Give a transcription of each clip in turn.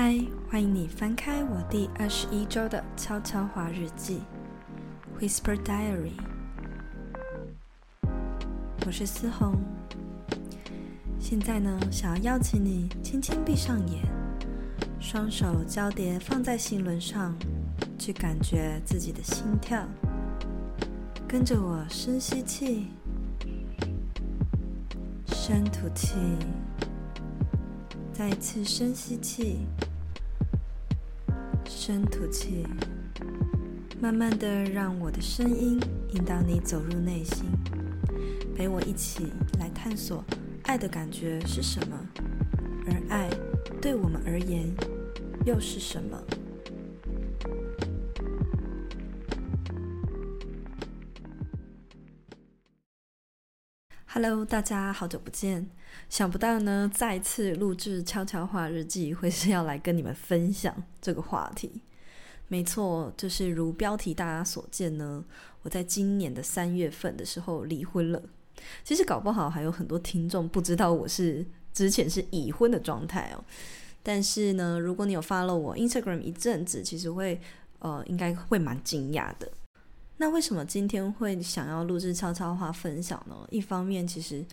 嗨，欢迎你翻开我第二十一周的悄悄话日记，Whisper Diary。我是思红，现在呢，想要邀请你轻轻闭上眼，双手交叠放在心轮上，去感觉自己的心跳，跟着我深吸气，深吐气。再一次深吸气，深吐气，慢慢的让我的声音引导你走入内心，陪我一起来探索爱的感觉是什么，而爱对我们而言又是什么。？Hello，大家好久不见！想不到呢，再次录制悄悄话日记会是要来跟你们分享这个话题。没错，就是如标题大家所见呢，我在今年的三月份的时候离婚了。其实搞不好还有很多听众不知道我是之前是已婚的状态哦。但是呢，如果你有 follow 我 Instagram 一阵子，其实会呃应该会蛮惊讶的。那为什么今天会想要录制悄悄话分享呢？一方面，其实，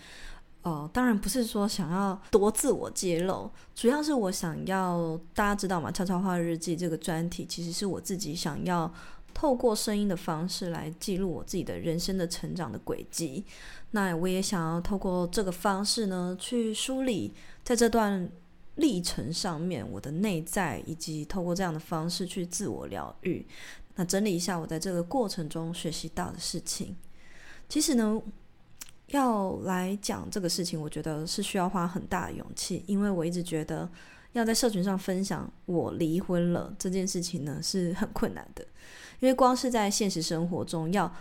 呃，当然不是说想要多自我揭露，主要是我想要大家知道嘛，悄悄话日记这个专题其实是我自己想要透过声音的方式来记录我自己的人生的成长的轨迹。那我也想要透过这个方式呢，去梳理在这段历程上面我的内在，以及透过这样的方式去自我疗愈。那整理一下我在这个过程中学习到的事情。其实呢，要来讲这个事情，我觉得是需要花很大的勇气，因为我一直觉得要在社群上分享我离婚了这件事情呢，是很困难的，因为光是在现实生活中要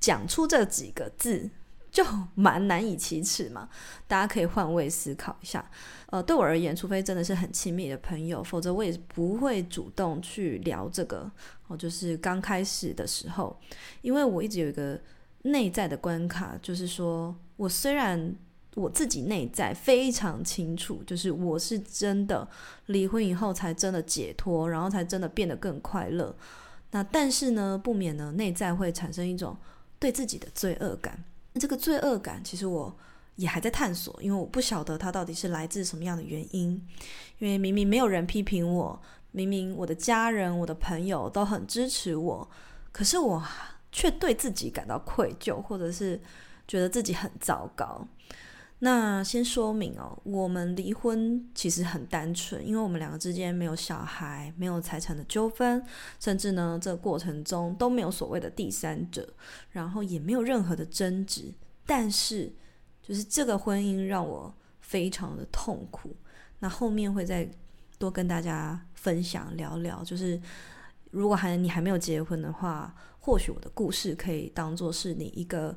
讲出这几个字。就蛮难以启齿嘛，大家可以换位思考一下。呃，对我而言，除非真的是很亲密的朋友，否则我也不会主动去聊这个。哦，就是刚开始的时候，因为我一直有一个内在的关卡，就是说我虽然我自己内在非常清楚，就是我是真的离婚以后才真的解脱，然后才真的变得更快乐。那但是呢，不免呢，内在会产生一种对自己的罪恶感。这个罪恶感，其实我也还在探索，因为我不晓得它到底是来自什么样的原因。因为明明没有人批评我，明明我的家人、我的朋友都很支持我，可是我却对自己感到愧疚，或者是觉得自己很糟糕。那先说明哦，我们离婚其实很单纯，因为我们两个之间没有小孩，没有财产的纠纷，甚至呢，这过程中都没有所谓的第三者，然后也没有任何的争执。但是，就是这个婚姻让我非常的痛苦。那后面会再多跟大家分享聊聊，就是如果还你还没有结婚的话，或许我的故事可以当做是你一个。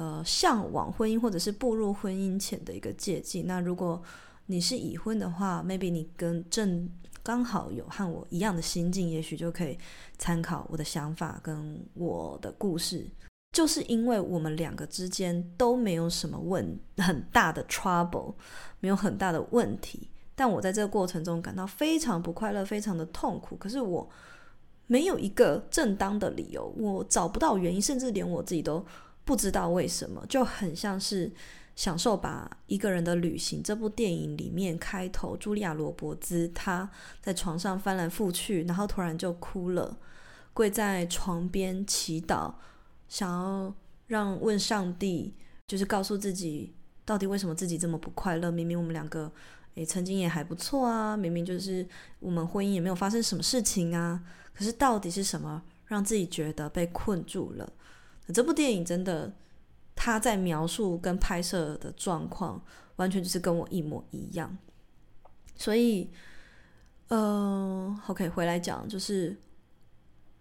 呃，向往婚姻或者是步入婚姻前的一个借镜。那如果你是已婚的话，maybe 你跟正刚好有和我一样的心境，也许就可以参考我的想法跟我的故事。就是因为我们两个之间都没有什么问很大的 trouble，没有很大的问题，但我在这个过程中感到非常不快乐，非常的痛苦。可是我没有一个正当的理由，我找不到原因，甚至连我自己都。不知道为什么，就很像是享受把一个人的旅行这部电影里面开头，茱莉亚·罗伯兹她在床上翻来覆去，然后突然就哭了，跪在床边祈祷，想要让问上帝，就是告诉自己到底为什么自己这么不快乐？明明我们两个诶曾经也还不错啊，明明就是我们婚姻也没有发生什么事情啊，可是到底是什么让自己觉得被困住了？这部电影真的，他在描述跟拍摄的状况，完全就是跟我一模一样。所以，呃，OK，回来讲，就是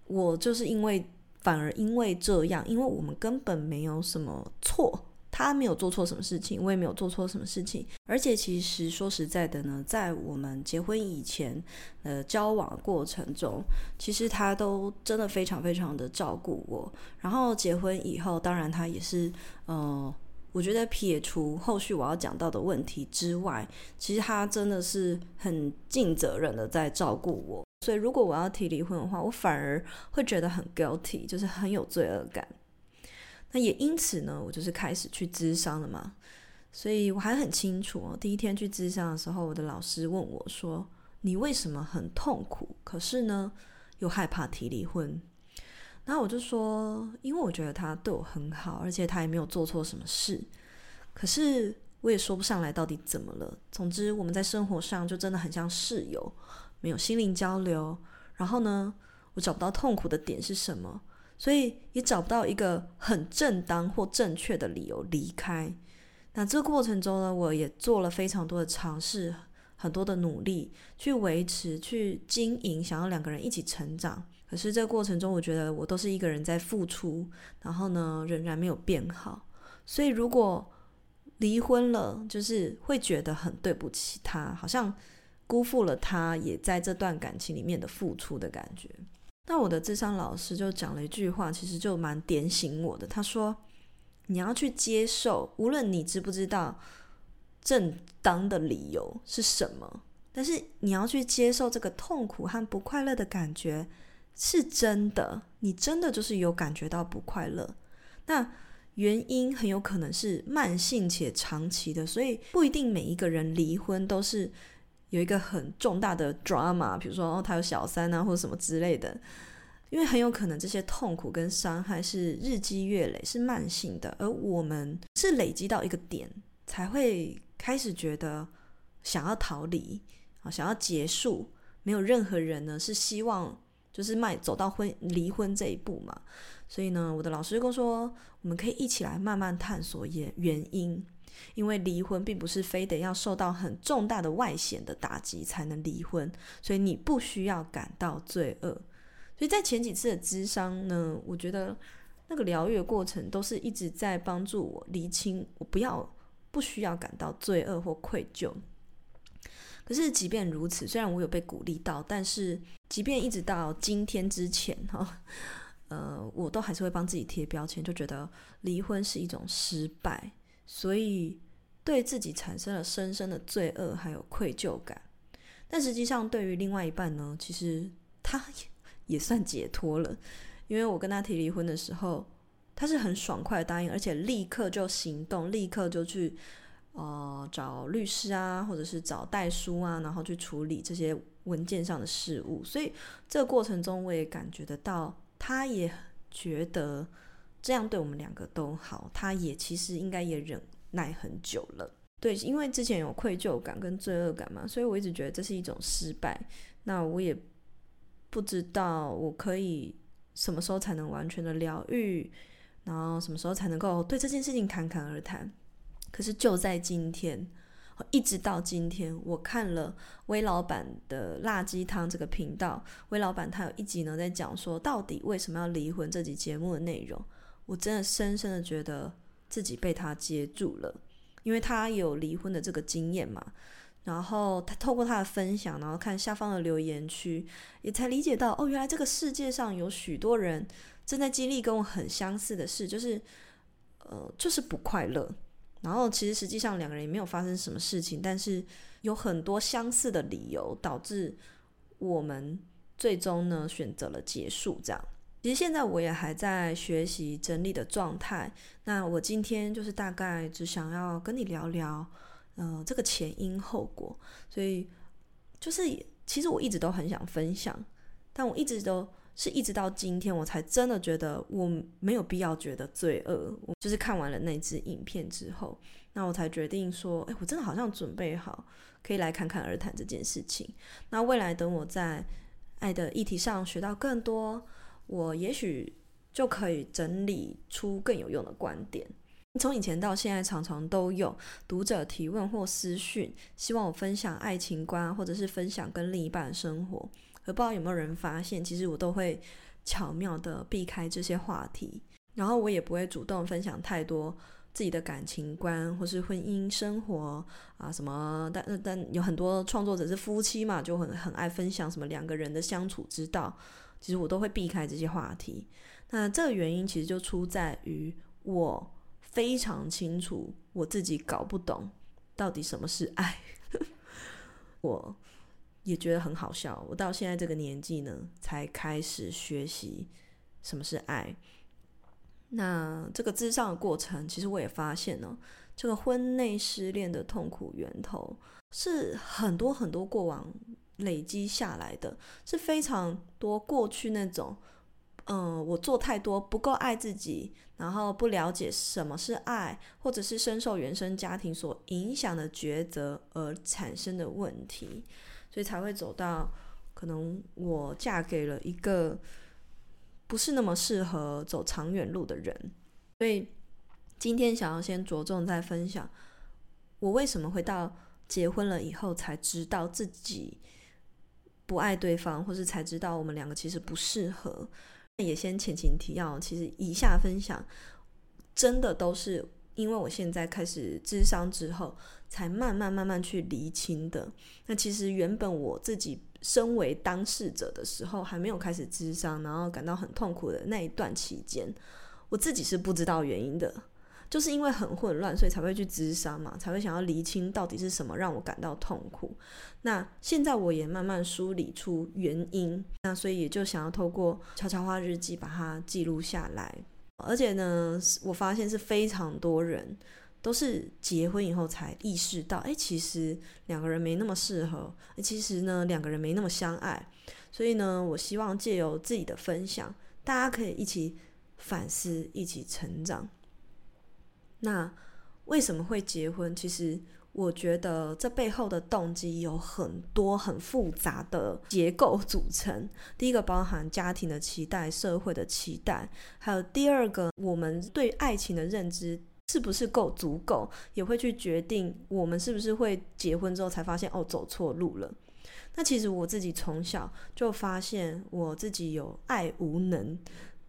我就是因为反而因为这样，因为我们根本没有什么错。他没有做错什么事情，我也没有做错什么事情。而且，其实说实在的呢，在我们结婚以前，呃，交往过程中，其实他都真的非常非常的照顾我。然后结婚以后，当然他也是，呃，我觉得撇除后续我要讲到的问题之外，其实他真的是很尽责任的在照顾我。所以如果我要提离婚的话，我反而会觉得很 guilty，就是很有罪恶感。那也因此呢，我就是开始去咨商了嘛。所以我还很清楚哦，第一天去咨商的时候，我的老师问我说：“你为什么很痛苦？可是呢，又害怕提离婚？”然后我就说，因为我觉得他对我很好，而且他也没有做错什么事。可是我也说不上来到底怎么了。总之，我们在生活上就真的很像室友，没有心灵交流。然后呢，我找不到痛苦的点是什么，所以也找不到一个很正当或正确的理由离开。那这个过程中呢，我也做了非常多的尝试，很多的努力去维持、去经营，想要两个人一起成长。可是这个过程中，我觉得我都是一个人在付出，然后呢，仍然没有变好。所以如果离婚了，就是会觉得很对不起他，好像辜负了他也在这段感情里面的付出的感觉。那我的智商老师就讲了一句话，其实就蛮点醒我的。他说：“你要去接受，无论你知不知道正当的理由是什么，但是你要去接受这个痛苦和不快乐的感觉。”是真的，你真的就是有感觉到不快乐。那原因很有可能是慢性且长期的，所以不一定每一个人离婚都是有一个很重大的 drama，比如说哦，他有小三啊，或者什么之类的。因为很有可能这些痛苦跟伤害是日积月累，是慢性的，而我们是累积到一个点才会开始觉得想要逃离啊，想要结束。没有任何人呢是希望。就是迈走到婚离婚这一步嘛，所以呢，我的老师跟我说，我们可以一起来慢慢探索原原因，因为离婚并不是非得要受到很重大的外显的打击才能离婚，所以你不需要感到罪恶。所以在前几次的咨商呢，我觉得那个疗愈的过程都是一直在帮助我厘清，我不要不需要感到罪恶或愧疚。可是，即便如此，虽然我有被鼓励到，但是即便一直到今天之前，哈，呃，我都还是会帮自己贴标签，就觉得离婚是一种失败，所以对自己产生了深深的罪恶还有愧疚感。但实际上，对于另外一半呢，其实他也算解脱了，因为我跟他提离婚的时候，他是很爽快答应，而且立刻就行动，立刻就去。呃，找律师啊，或者是找代书啊，然后去处理这些文件上的事务。所以这个过程中，我也感觉得到，他也觉得这样对我们两个都好。他也其实应该也忍耐很久了。对，因为之前有愧疚感跟罪恶感嘛，所以我一直觉得这是一种失败。那我也不知道我可以什么时候才能完全的疗愈，然后什么时候才能够对这件事情侃侃而谈。可是就在今天，一直到今天，我看了威老板的辣鸡汤这个频道，威老板他有一集呢在讲说，到底为什么要离婚这集节目的内容，我真的深深的觉得自己被他接住了，因为他有离婚的这个经验嘛，然后他透过他的分享，然后看下方的留言区，也才理解到，哦，原来这个世界上有许多人正在经历跟我很相似的事，就是，呃，就是不快乐。然后其实实际上两个人也没有发生什么事情，但是有很多相似的理由导致我们最终呢选择了结束。这样，其实现在我也还在学习整理的状态。那我今天就是大概只想要跟你聊聊，呃，这个前因后果。所以就是其实我一直都很想分享，但我一直都。是一直到今天，我才真的觉得我没有必要觉得罪恶。我就是看完了那支影片之后，那我才决定说，哎，我真的好像准备好可以来看看而谈这件事情。那未来等我在爱的议题上学到更多，我也许就可以整理出更有用的观点。从以前到现在，常常都有读者提问或私讯，希望我分享爱情观，或者是分享跟另一半的生活。不知道有没有人发现，其实我都会巧妙地避开这些话题，然后我也不会主动分享太多自己的感情观或是婚姻生活啊什么。但但有很多创作者是夫妻嘛，就很很爱分享什么两个人的相处之道。其实我都会避开这些话题。那这个原因其实就出在于我非常清楚我自己搞不懂到底什么是爱。我也觉得很好笑，我到现在这个年纪呢，才开始学习什么是爱。那这个咨商的过程，其实我也发现呢，这个婚内失恋的痛苦源头是很多很多过往累积下来的，是非常多过去那种，嗯，我做太多不够爱自己，然后不了解什么是爱，或者是深受原生家庭所影响的抉择而产生的问题，所以才会走到可能我嫁给了一个。不是那么适合走长远路的人，所以今天想要先着重在分享，我为什么会到结婚了以后才知道自己不爱对方，或是才知道我们两个其实不适合。也先前情提要，其实以下分享真的都是因为我现在开始智商之后，才慢慢慢慢去厘清的。那其实原本我自己。身为当事者的时候，还没有开始智商，然后感到很痛苦的那一段期间，我自己是不知道原因的，就是因为很混乱，所以才会去咨商嘛，才会想要厘清到底是什么让我感到痛苦。那现在我也慢慢梳理出原因，那所以也就想要透过悄悄话日记把它记录下来，而且呢，我发现是非常多人。都是结婚以后才意识到，哎，其实两个人没那么适合，其实呢，两个人没那么相爱。所以呢，我希望借由自己的分享，大家可以一起反思，一起成长。那为什么会结婚？其实我觉得这背后的动机有很多很复杂的结构组成。第一个包含家庭的期待、社会的期待，还有第二个我们对爱情的认知。是不是够足够，也会去决定我们是不是会结婚之后才发现哦，走错路了。那其实我自己从小就发现我自己有爱无能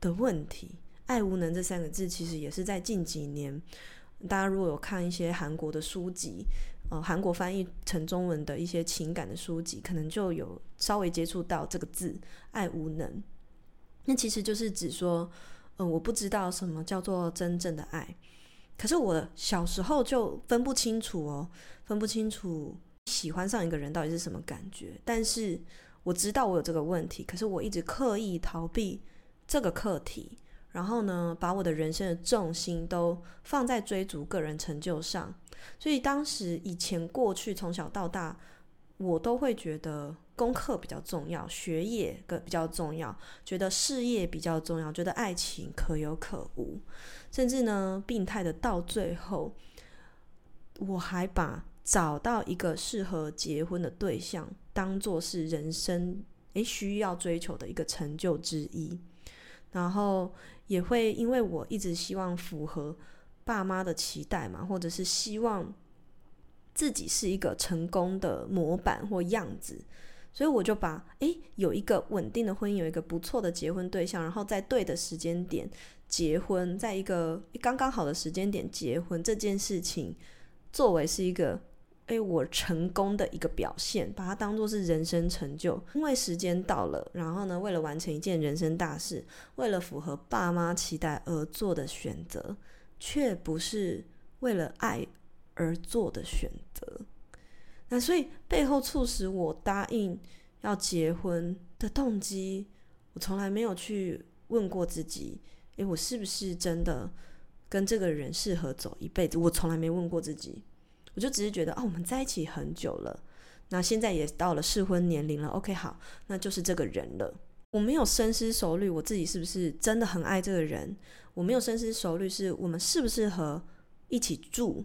的问题。爱无能这三个字其实也是在近几年，大家如果有看一些韩国的书籍，呃，韩国翻译成中文的一些情感的书籍，可能就有稍微接触到这个字“爱无能”。那其实就是指说，呃，我不知道什么叫做真正的爱。可是我小时候就分不清楚哦，分不清楚喜欢上一个人到底是什么感觉。但是我知道我有这个问题，可是我一直刻意逃避这个课题，然后呢，把我的人生的重心都放在追逐个人成就上。所以当时以前过去从小到大，我都会觉得功课比较重要，学业个比较重要，觉得事业比较重要，觉得爱情可有可无。甚至呢，病态的到最后，我还把找到一个适合结婚的对象当做是人生诶需要追求的一个成就之一，然后也会因为我一直希望符合爸妈的期待嘛，或者是希望自己是一个成功的模板或样子，所以我就把诶有一个稳定的婚姻，有一个不错的结婚对象，然后在对的时间点。结婚在一个刚刚好的时间点结婚这件事情，作为是一个诶我成功的一个表现，把它当做是人生成就。因为时间到了，然后呢，为了完成一件人生大事，为了符合爸妈期待而做的选择，却不是为了爱而做的选择。那所以背后促使我答应要结婚的动机，我从来没有去问过自己。诶，我是不是真的跟这个人适合走一辈子？我从来没问过自己，我就只是觉得，哦，我们在一起很久了，那现在也到了适婚年龄了。OK，好，那就是这个人了。我没有深思熟虑，我自己是不是真的很爱这个人？我没有深思熟虑，是我们适不适合一起住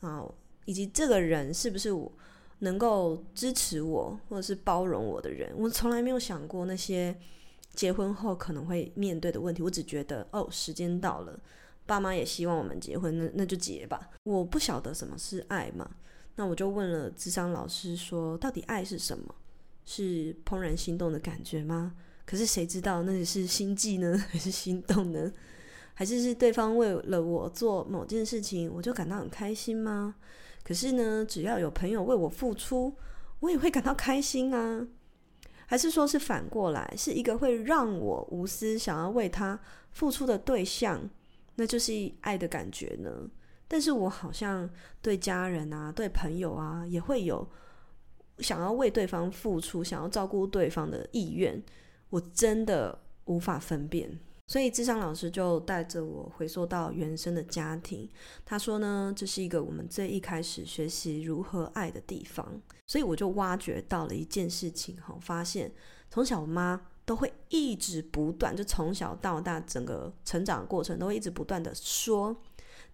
啊？以及这个人是不是我能够支持我或者是包容我的人？我从来没有想过那些。结婚后可能会面对的问题，我只觉得哦，时间到了，爸妈也希望我们结婚，那那就结吧。我不晓得什么是爱嘛，那我就问了智商老师说，到底爱是什么？是怦然心动的感觉吗？可是谁知道那里是心悸呢，还是心动呢？还是是对方为了我做某件事情，我就感到很开心吗？可是呢，只要有朋友为我付出，我也会感到开心啊。还是说是反过来，是一个会让我无私想要为他付出的对象，那就是爱的感觉呢？但是我好像对家人啊、对朋友啊，也会有想要为对方付出、想要照顾对方的意愿。我真的无法分辨。所以智商老师就带着我回溯到原生的家庭。他说呢，这是一个我们最一开始学习如何爱的地方。所以我就挖掘到了一件事情，哈，发现从小我妈都会一直不断，就从小到大整个成长过程都会一直不断的说：“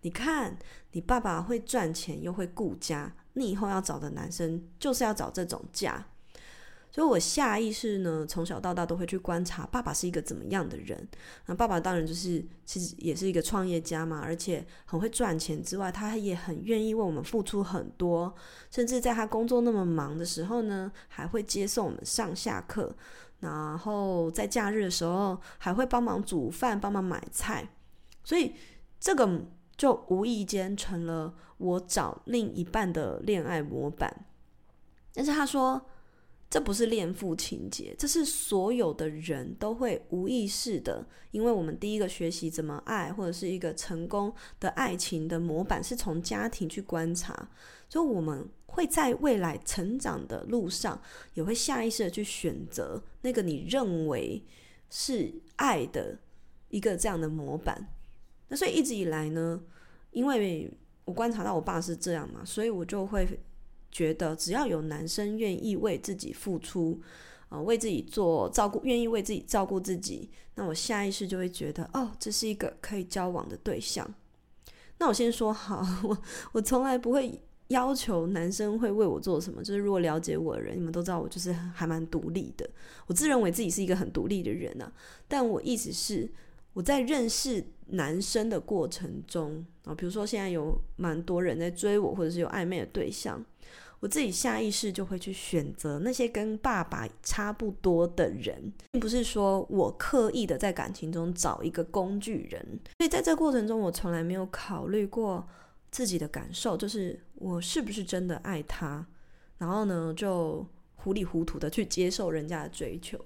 你看，你爸爸会赚钱又会顾家，你以后要找的男生就是要找这种家。”所以，我下意识呢，从小到大都会去观察爸爸是一个怎么样的人。那爸爸当然就是其实也是一个创业家嘛，而且很会赚钱之外，他也很愿意为我们付出很多。甚至在他工作那么忙的时候呢，还会接送我们上下课。然后在假日的时候，还会帮忙煮饭、帮忙买菜。所以，这个就无意间成了我找另一半的恋爱模板。但是他说。这不是恋父情节，这是所有的人都会无意识的，因为我们第一个学习怎么爱，或者是一个成功的爱情的模板，是从家庭去观察，所以我们会在未来成长的路上，也会下意识的去选择那个你认为是爱的一个这样的模板。那所以一直以来呢，因为我观察到我爸是这样嘛，所以我就会。觉得只要有男生愿意为自己付出，啊、为自己做照顾，愿意为自己照顾自己，那我下意识就会觉得，哦，这是一个可以交往的对象。那我先说好，我我从来不会要求男生会为我做什么。就是如果了解我的人，你们都知道我就是还蛮独立的。我自认为自己是一个很独立的人啊，但我意思是，我在认识男生的过程中啊，比如说现在有蛮多人在追我，或者是有暧昧的对象。我自己下意识就会去选择那些跟爸爸差不多的人，并不是说我刻意的在感情中找一个工具人。所以在这过程中，我从来没有考虑过自己的感受，就是我是不是真的爱他，然后呢，就糊里糊涂的去接受人家的追求。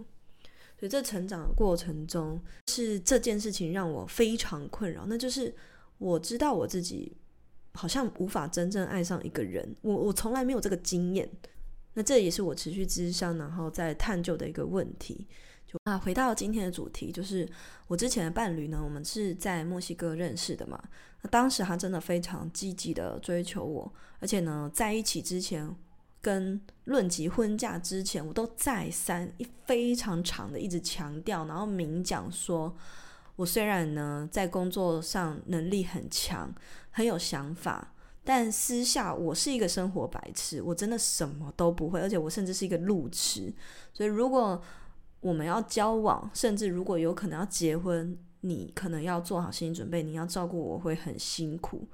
所以这成长的过程中，是这件事情让我非常困扰，那就是我知道我自己。好像无法真正爱上一个人，我我从来没有这个经验。那这也是我持续咨商，然后在探究的一个问题。就啊，回到今天的主题，就是我之前的伴侣呢，我们是在墨西哥认识的嘛。那当时他真的非常积极的追求我，而且呢，在一起之前跟论及婚嫁之前，我都再三一非常长的一直强调，然后明讲说。我虽然呢在工作上能力很强，很有想法，但私下我是一个生活白痴，我真的什么都不会，而且我甚至是一个路痴。所以如果我们要交往，甚至如果有可能要结婚，你可能要做好心理准备，你要照顾我会很辛苦，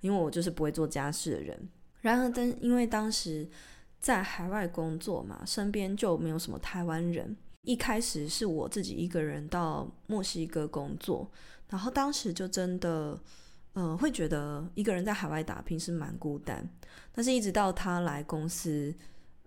因为我就是不会做家事的人。然而，但因为当时在海外工作嘛，身边就没有什么台湾人。一开始是我自己一个人到墨西哥工作，然后当时就真的，呃，会觉得一个人在海外打拼是蛮孤单。但是，一直到他来公司，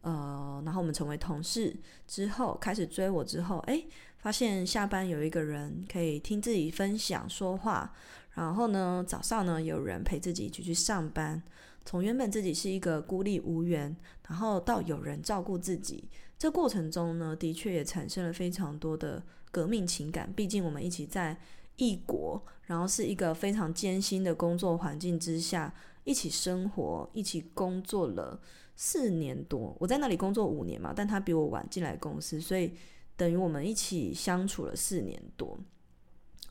呃，然后我们成为同事之后，开始追我之后，诶，发现下班有一个人可以听自己分享说话，然后呢，早上呢有人陪自己一起去上班。从原本自己是一个孤立无援，然后到有人照顾自己，这过程中呢，的确也产生了非常多的革命情感。毕竟我们一起在异国，然后是一个非常艰辛的工作环境之下一起生活，一起工作了四年多。我在那里工作五年嘛，但他比我晚进来公司，所以等于我们一起相处了四年多。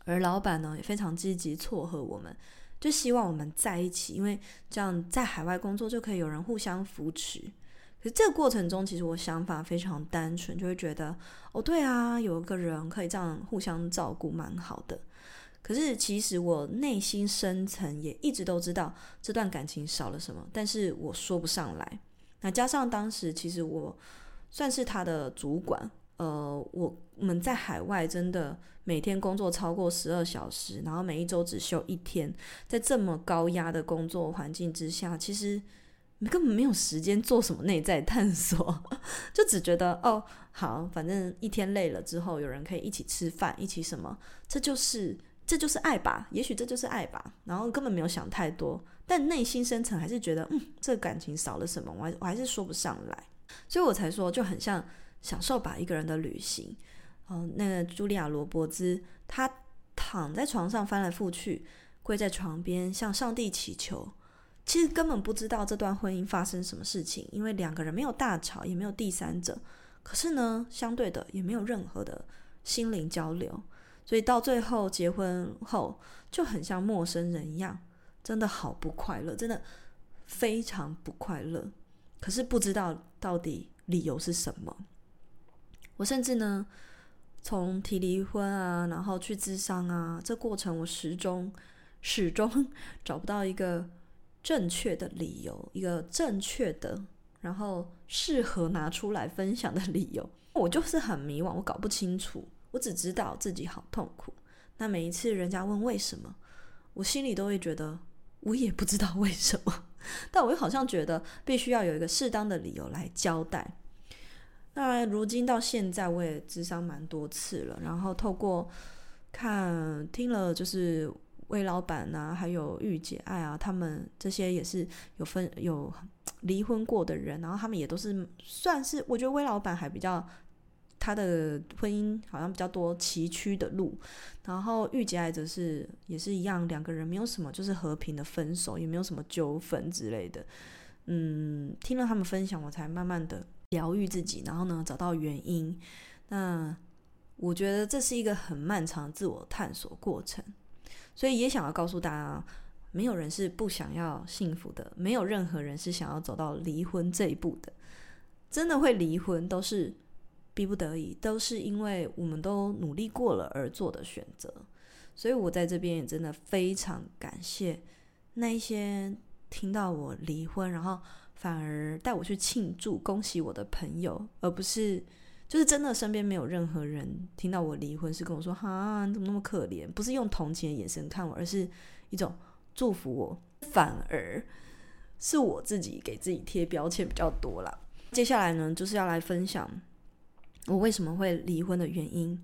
而老板呢，也非常积极撮合我们。就希望我们在一起，因为这样在海外工作就可以有人互相扶持。可是这个过程中，其实我想法非常单纯，就会觉得哦，对啊，有一个人可以这样互相照顾，蛮好的。可是其实我内心深层也一直都知道这段感情少了什么，但是我说不上来。那加上当时其实我算是他的主管。呃，我我们在海外真的每天工作超过十二小时，然后每一周只休一天，在这么高压的工作环境之下，其实根本没有时间做什么内在探索，就只觉得哦，好，反正一天累了之后，有人可以一起吃饭，一起什么，这就是这就是爱吧，也许这就是爱吧，然后根本没有想太多，但内心深层还是觉得，嗯，这感情少了什么，我还我还是说不上来，所以我才说就很像享受吧一个人的旅行。哦，那个茱莉亚·罗伯兹，她躺在床上翻来覆去，跪在床边向上帝祈求，其实根本不知道这段婚姻发生什么事情，因为两个人没有大吵，也没有第三者，可是呢，相对的也没有任何的心灵交流。所以到最后结婚后就很像陌生人一样，真的好不快乐，真的非常不快乐。可是不知道到底理由是什么。我甚至呢，从提离婚啊，然后去咨商啊，这过程我始终始终 找不到一个正确的理由，一个正确的，然后适合拿出来分享的理由。我就是很迷惘，我搞不清楚。我只知道自己好痛苦。那每一次人家问为什么，我心里都会觉得我也不知道为什么，但我又好像觉得必须要有一个适当的理由来交代。那如今到现在，我也智商蛮多次了，然后透过看听了就是魏老板啊，还有御姐爱啊，他们这些也是有分有离婚过的人，然后他们也都是算是，我觉得魏老板还比较。他的婚姻好像比较多崎岖的路，然后御姐爱则是也是一样，两个人没有什么，就是和平的分手，也没有什么纠纷之类的。嗯，听了他们分享，我才慢慢的疗愈自己，然后呢，找到原因。那我觉得这是一个很漫长的自我探索过程，所以也想要告诉大家，没有人是不想要幸福的，没有任何人是想要走到离婚这一步的。真的会离婚都是。逼不得已，都是因为我们都努力过了而做的选择，所以我在这边也真的非常感谢那一些听到我离婚，然后反而带我去庆祝、恭喜我的朋友，而不是就是真的身边没有任何人听到我离婚是跟我说：“哈，你怎么那么可怜？”不是用同情的眼神看我，而是一种祝福我，反而是我自己给自己贴标签比较多啦。接下来呢，就是要来分享。我为什么会离婚的原因，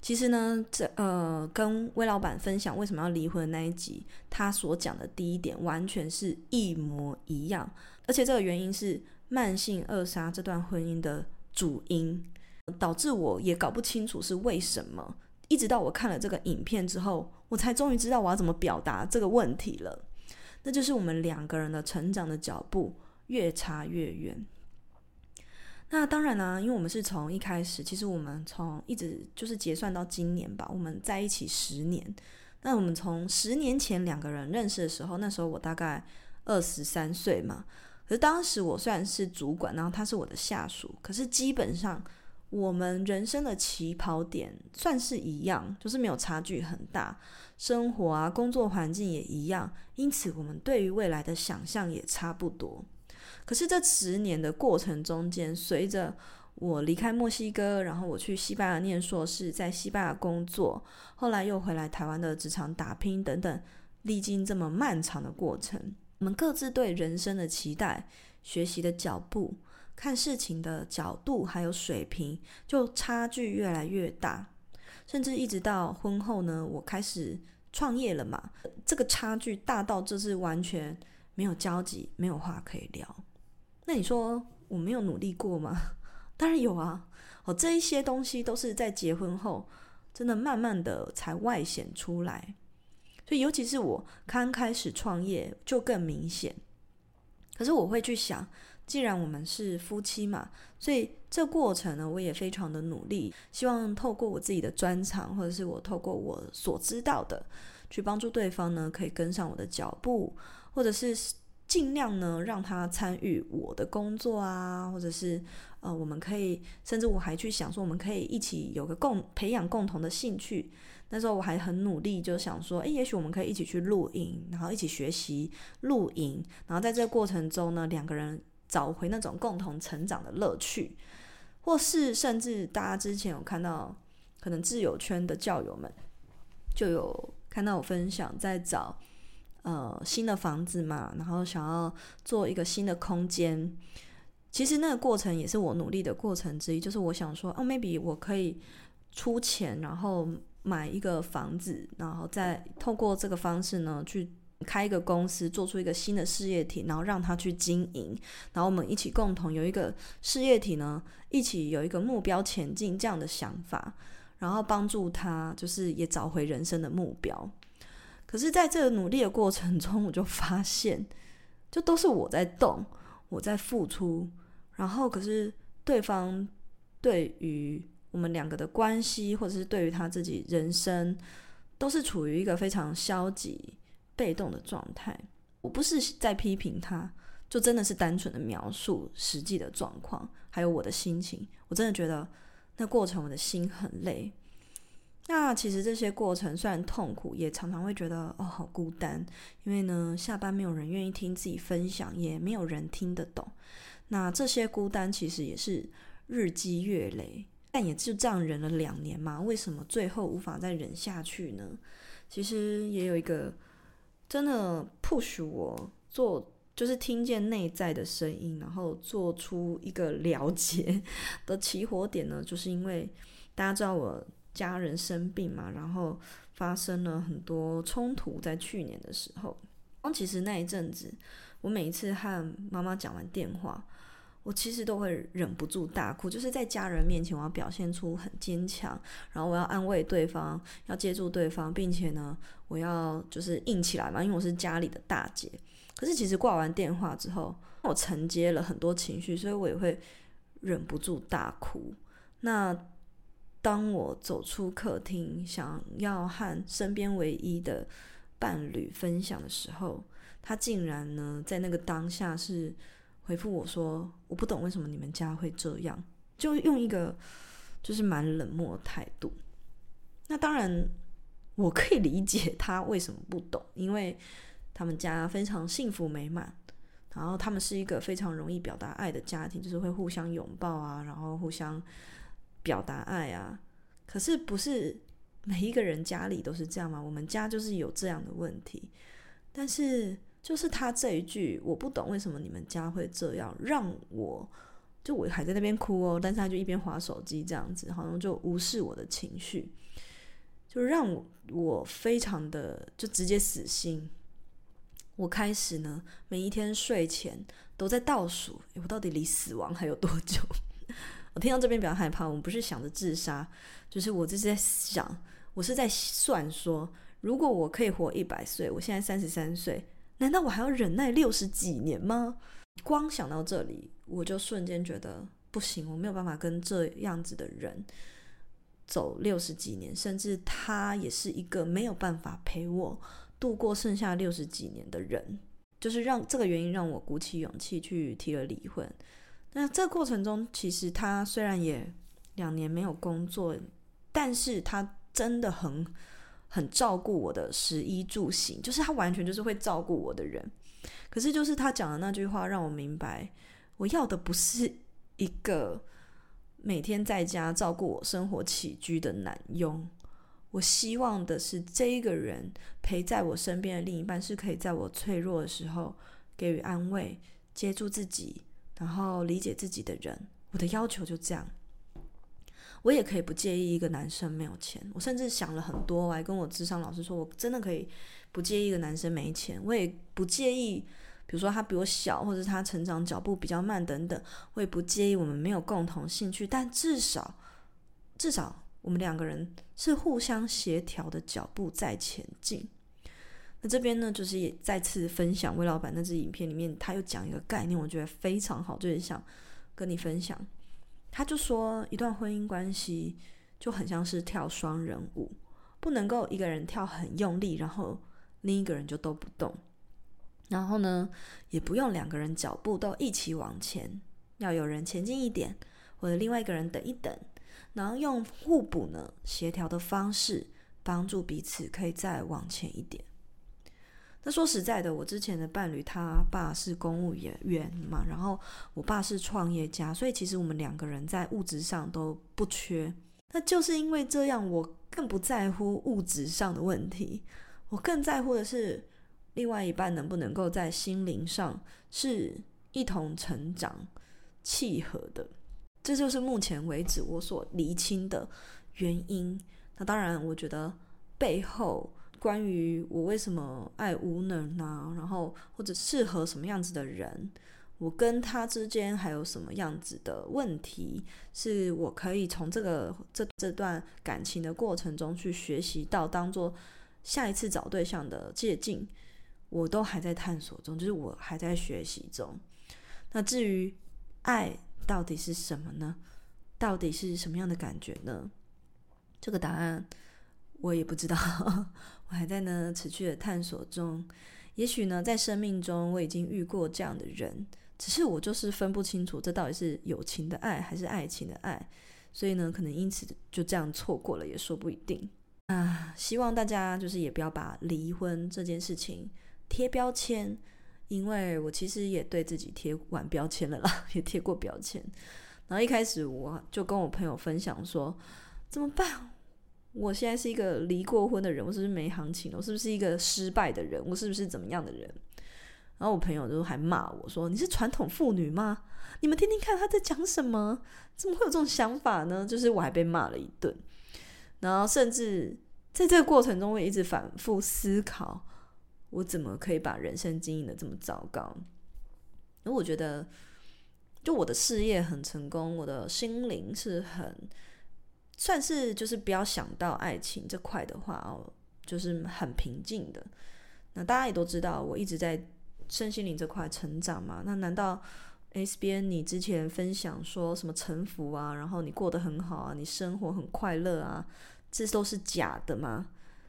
其实呢，这呃，跟魏老板分享为什么要离婚的那一集，他所讲的第一点完全是一模一样，而且这个原因是慢性扼杀这段婚姻的主因，导致我也搞不清楚是为什么。一直到我看了这个影片之后，我才终于知道我要怎么表达这个问题了。那就是我们两个人的成长的脚步越差越远。那当然啦，因为我们是从一开始，其实我们从一直就是结算到今年吧，我们在一起十年。那我们从十年前两个人认识的时候，那时候我大概二十三岁嘛。可是当时我虽然是主管，然后他是我的下属，可是基本上我们人生的起跑点算是一样，就是没有差距很大，生活啊、工作环境也一样，因此我们对于未来的想象也差不多。可是这十年的过程中间，随着我离开墨西哥，然后我去西班牙念硕士，在西班牙工作，后来又回来台湾的职场打拼等等，历经这么漫长的过程，我们各自对人生的期待、学习的脚步、看事情的角度还有水平，就差距越来越大，甚至一直到婚后呢，我开始创业了嘛，这个差距大到就是完全没有交集，没有话可以聊。那你说我没有努力过吗？当然有啊！哦，这一些东西都是在结婚后，真的慢慢的才外显出来。所以，尤其是我刚开始创业，就更明显。可是我会去想，既然我们是夫妻嘛，所以这过程呢，我也非常的努力，希望透过我自己的专长，或者是我透过我所知道的，去帮助对方呢，可以跟上我的脚步，或者是。尽量呢，让他参与我的工作啊，或者是呃，我们可以，甚至我还去想说，我们可以一起有个共培养共同的兴趣。那时候我还很努力，就想说，诶，也许我们可以一起去露营，然后一起学习露营，然后在这个过程中呢，两个人找回那种共同成长的乐趣，或是甚至大家之前有看到，可能自由圈的教友们就有看到我分享在找。呃，新的房子嘛，然后想要做一个新的空间，其实那个过程也是我努力的过程之一。就是我想说，哦，maybe 我可以出钱，然后买一个房子，然后再透过这个方式呢，去开一个公司，做出一个新的事业体，然后让他去经营，然后我们一起共同有一个事业体呢，一起有一个目标前进这样的想法，然后帮助他就是也找回人生的目标。可是，在这个努力的过程中，我就发现，就都是我在动，我在付出，然后可是对方对于我们两个的关系，或者是对于他自己人生，都是处于一个非常消极、被动的状态。我不是在批评他，就真的是单纯的描述实际的状况，还有我的心情。我真的觉得那过程，我的心很累。那其实这些过程虽然痛苦，也常常会觉得哦，好孤单，因为呢，下班没有人愿意听自己分享，也没有人听得懂。那这些孤单其实也是日积月累，但也就这样忍了两年嘛。为什么最后无法再忍下去呢？其实也有一个真的 push 我做，就是听见内在的声音，然后做出一个了解的起火点呢，就是因为大家知道我。家人生病嘛，然后发生了很多冲突，在去年的时候。其实那一阵子，我每一次和妈妈讲完电话，我其实都会忍不住大哭。就是在家人面前，我要表现出很坚强，然后我要安慰对方，要接住对方，并且呢，我要就是硬起来嘛，因为我是家里的大姐。可是其实挂完电话之后，我承接了很多情绪，所以我也会忍不住大哭。那。当我走出客厅，想要和身边唯一的伴侣分享的时候，他竟然呢，在那个当下是回复我说：“我不懂为什么你们家会这样。”就用一个就是蛮冷漠的态度。那当然，我可以理解他为什么不懂，因为他们家非常幸福美满，然后他们是一个非常容易表达爱的家庭，就是会互相拥抱啊，然后互相。表达爱啊，可是不是每一个人家里都是这样吗？我们家就是有这样的问题，但是就是他这一句，我不懂为什么你们家会这样，让我就我还在那边哭哦，但是他就一边划手机这样子，好像就无视我的情绪，就让我非常的就直接死心。我开始呢，每一天睡前都在倒数，我到底离死亡还有多久？我听到这边比较害怕，我们不是想着自杀，就是我就是在想，我是在算说，如果我可以活一百岁，我现在三十三岁，难道我还要忍耐六十几年吗？光想到这里，我就瞬间觉得不行，我没有办法跟这样子的人走六十几年，甚至他也是一个没有办法陪我度过剩下六十几年的人，就是让这个原因让我鼓起勇气去提了离婚。那这个过程中，其实他虽然也两年没有工作，但是他真的很很照顾我的食衣住行，就是他完全就是会照顾我的人。可是就是他讲的那句话，让我明白，我要的不是一个每天在家照顾我生活起居的男佣，我希望的是这一个人陪在我身边的另一半，是可以在我脆弱的时候给予安慰，接住自己。然后理解自己的人，我的要求就这样。我也可以不介意一个男生没有钱，我甚至想了很多，我还跟我智商老师说，我真的可以不介意一个男生没钱，我也不介意，比如说他比我小，或者他成长脚步比较慢等等，我也不介意我们没有共同兴趣，但至少，至少我们两个人是互相协调的脚步在前进。那这边呢，就是也再次分享魏老板那支影片里面，他又讲一个概念，我觉得非常好，就是想跟你分享。他就说，一段婚姻关系就很像是跳双人舞，不能够一个人跳很用力，然后另一个人就都不动。然后呢，也不用两个人脚步都一起往前，要有人前进一点，或者另外一个人等一等，然后用互补呢协调的方式，帮助彼此可以再往前一点。那说实在的，我之前的伴侣他爸是公务员嘛，然后我爸是创业家，所以其实我们两个人在物质上都不缺。那就是因为这样，我更不在乎物质上的问题，我更在乎的是另外一半能不能够在心灵上是一同成长、契合的。这就是目前为止我所厘清的原因。那当然，我觉得背后关于我为什么爱无能啊，然后或者适合什么样子的人，我跟他之间还有什么样子的问题，是我可以从这个这这段感情的过程中去学习到，当做下一次找对象的借镜。我都还在探索中，就是我还在学习中。那至于爱到底是什么呢？到底是什么样的感觉呢？这个答案我也不知道，我还在呢持续的探索中。也许呢，在生命中我已经遇过这样的人，只是我就是分不清楚这到底是友情的爱还是爱情的爱，所以呢，可能因此就这样错过了，也说不一定。啊，希望大家就是也不要把离婚这件事情贴标签，因为我其实也对自己贴完标签了啦，也贴过标签。然后一开始我就跟我朋友分享说，怎么办？我现在是一个离过婚的人，我是不是没行情？我是不是一个失败的人？我是不是怎么样的人？然后我朋友就还骂我说：“你是传统妇女吗？你们听听看他在讲什么？怎么会有这种想法呢？”就是我还被骂了一顿，然后甚至在这个过程中，我一直反复思考。我怎么可以把人生经营得这么糟糕？因为我觉得，就我的事业很成功，我的心灵是很算是就是不要想到爱情这块的话哦，就是很平静的。那大家也都知道，我一直在身心灵这块成长嘛。那难道 S B N 你之前分享说什么臣服啊，然后你过得很好啊，你生活很快乐啊，这都是假的吗？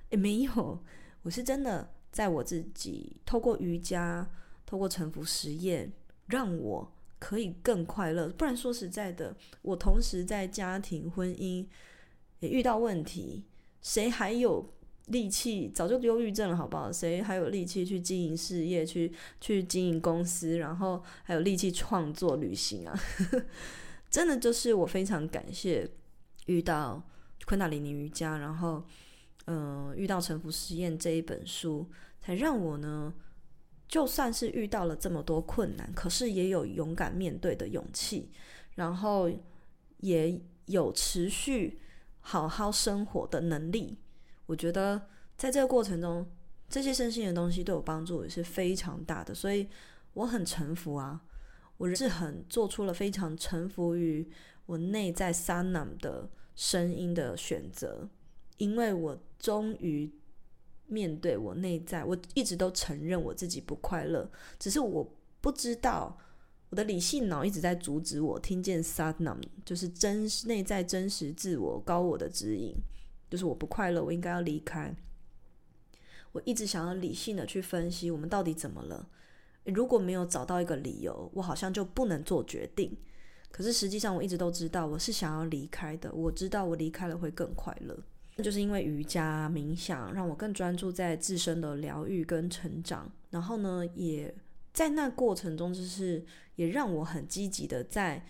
诶，没有，我是真的。在我自己透过瑜伽、透过臣服实验，让我可以更快乐。不然说实在的，我同时在家庭、婚姻也遇到问题，谁还有力气？早就忧郁症了，好不好？谁还有力气去经营事业、去去经营公司，然后还有力气创作、旅行啊？真的就是我非常感谢遇到昆达里尼瑜伽，然后。嗯，遇到《沉浮实验》这一本书，才让我呢，就算是遇到了这么多困难，可是也有勇敢面对的勇气，然后也有持续好好生活的能力。我觉得在这个过程中，这些身心的东西对我帮助也是非常大的，所以我很臣服啊，我是很做出了非常臣服于我内在萨满的声音的选择。因为我终于面对我内在，我一直都承认我自己不快乐，只是我不知道我的理性脑一直在阻止我听见 Satnam，就是真内在真实自我高我的指引，就是我不快乐，我应该要离开。我一直想要理性的去分析我们到底怎么了，如果没有找到一个理由，我好像就不能做决定。可是实际上我一直都知道我是想要离开的，我知道我离开了会更快乐。就是因为瑜伽冥想，让我更专注在自身的疗愈跟成长。然后呢，也在那过程中，就是也让我很积极的在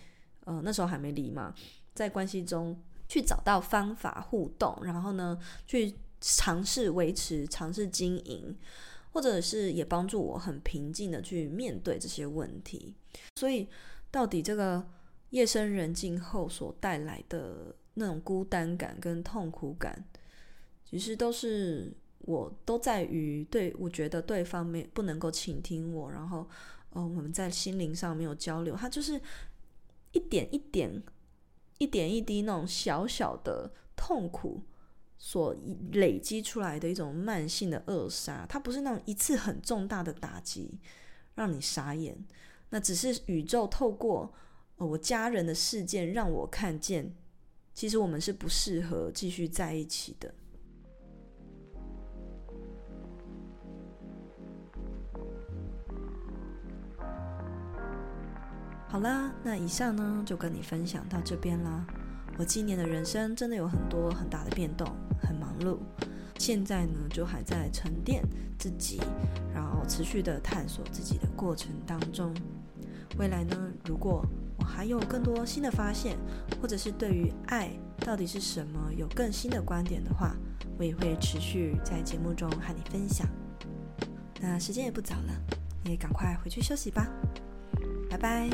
呃那时候还没离嘛，在关系中去找到方法互动，然后呢去尝试维持、尝试经营，或者是也帮助我很平静的去面对这些问题。所以，到底这个夜深人静后所带来的。那种孤单感跟痛苦感，其实都是我都在于对，我觉得对方没不能够倾听我，然后，哦，我们在心灵上没有交流，它就是一点一点、一点一滴那种小小的痛苦所累积出来的一种慢性的扼杀，它不是那种一次很重大的打击让你傻眼，那只是宇宙透过，哦，我家人的事件让我看见。其实我们是不适合继续在一起的。好啦，那以上呢就跟你分享到这边啦。我今年的人生真的有很多很大的变动，很忙碌。现在呢就还在沉淀自己，然后持续的探索自己的过程当中。未来呢，如果我还有更多新的发现，或者是对于爱到底是什么有更新的观点的话，我也会持续在节目中和你分享。那时间也不早了，你也赶快回去休息吧，拜拜。